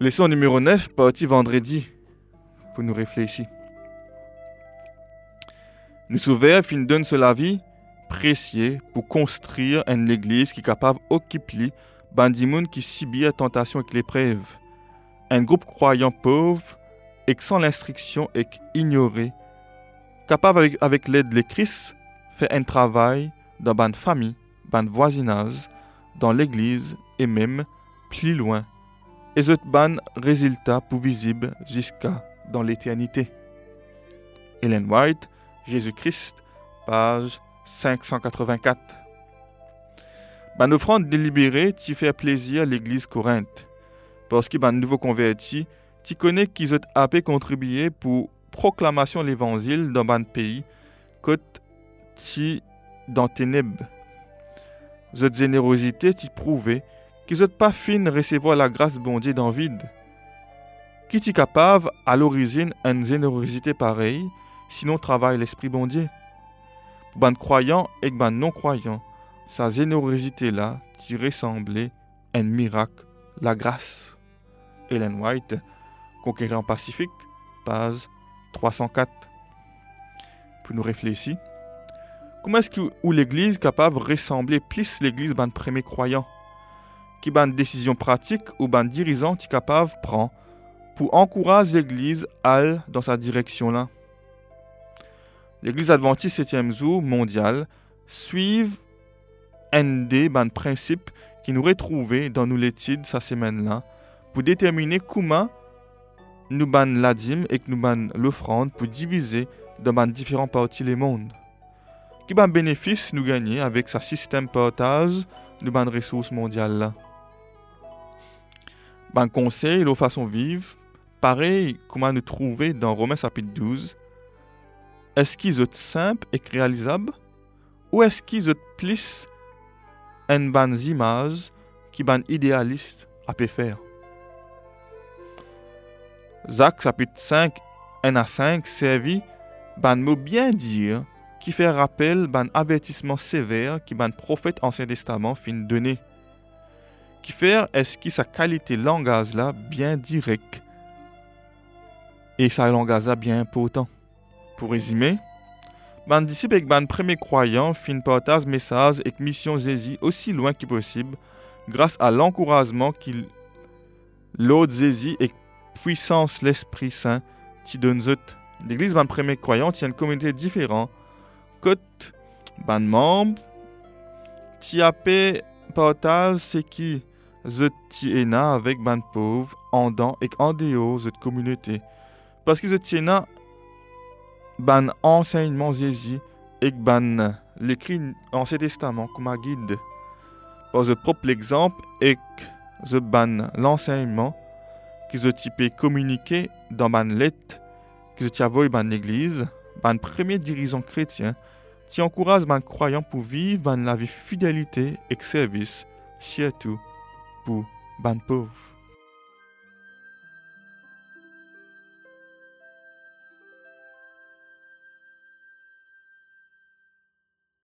Leçon numéro 9, partie vendredi, pour nous réfléchir. Nous souverains fin donne la vie précieux pour construire une église qui est capable d'occuper bandimoun qui subit la tentation et l'épreuve. Un groupe croyant pauvre et sans l'instruction et ignoré, capable avec, l'aide de Christ, faire un travail dans une famille, dans voisinage, dans l'église et même plus loin. Et ce ban résultat pour visible jusqu'à dans l'éternité. Ellen White, Jésus-Christ, page 584. Ban offrande délibérée qui fait plaisir à l'église Corinthe. Parce que ban nouveau converti, tu connais qu'ils ont appelé contribuer pour proclamation de l'évangile dans ban pays, côte ti dans ténèbres. Cette générosité t'y prouvé qu'ils n'ont pas fin recevoir la grâce bon Dieu dans vide. Qui est capable à l'origine une générosité pareille, sinon travaille l'esprit bon Dieu? Pour ban croyant et ban non croyant, sa générosité là t'y ressemblait un miracle, la grâce. Ellen White, Conquérant Pacifique, page 304. Pour nous réfléchir, comment est-ce que l'Église capable de ressembler plus l'Église ban premier croyant? Qui ban décision pratique ou ban capable de prendre pour encourager l'Église à aller dans sa direction là L'Église adventiste 7e jour mondiale suit un des ban principes qui nous retrouvés dans nos études cette semaine là pour déterminer comment nous ban la et que nous ban l'offrande pour diviser dans ban différents parties les mondes. Qui ban bénéfice nous gagner avec sa système partage de ban ressources mondiales là. Ban conseil, nos façon vivre, pareil comment nous trouver dans Romains chapitre 12. Est-ce qu'ils sont simples et réalisables? Ou est-ce qu'ils sont plus une ban image qui ban idéaliste à faire? Jacques chapitre 5, 1 à 5 servi ban mot bien dire qui fait rappel ban avertissement sévère qui ban prophète ancien testament fin donné. Qui fait est-ce que sa qualité langage là bien direct? Et sa langage là bien important. Pour résumer, ban disciple et ban premier croyant fin partage message et mission Jésus aussi loin que possible grâce à l'encouragement qu'il l'autre Jésus et puissance l'Esprit Saint qui donne. L'église ban premier croyant tient une communauté différente. Côte ban membre qui a partage c'est qui zut ti ena avec ban pauvre en dans et en dehors cette communauté. Parce que zut ti ena ban enseignement Jésus et ban l'écrit Ancien Testament comme un guide. Par ce propre exemple et the ban l'enseignement qui se type communiquer dans ban lettre qui se tiavoy ban l'église, ban premier dirigeant chrétien, qui encourage ban croyant pour vivre ban la vie fidélité et service, surtout pour ban pauvre.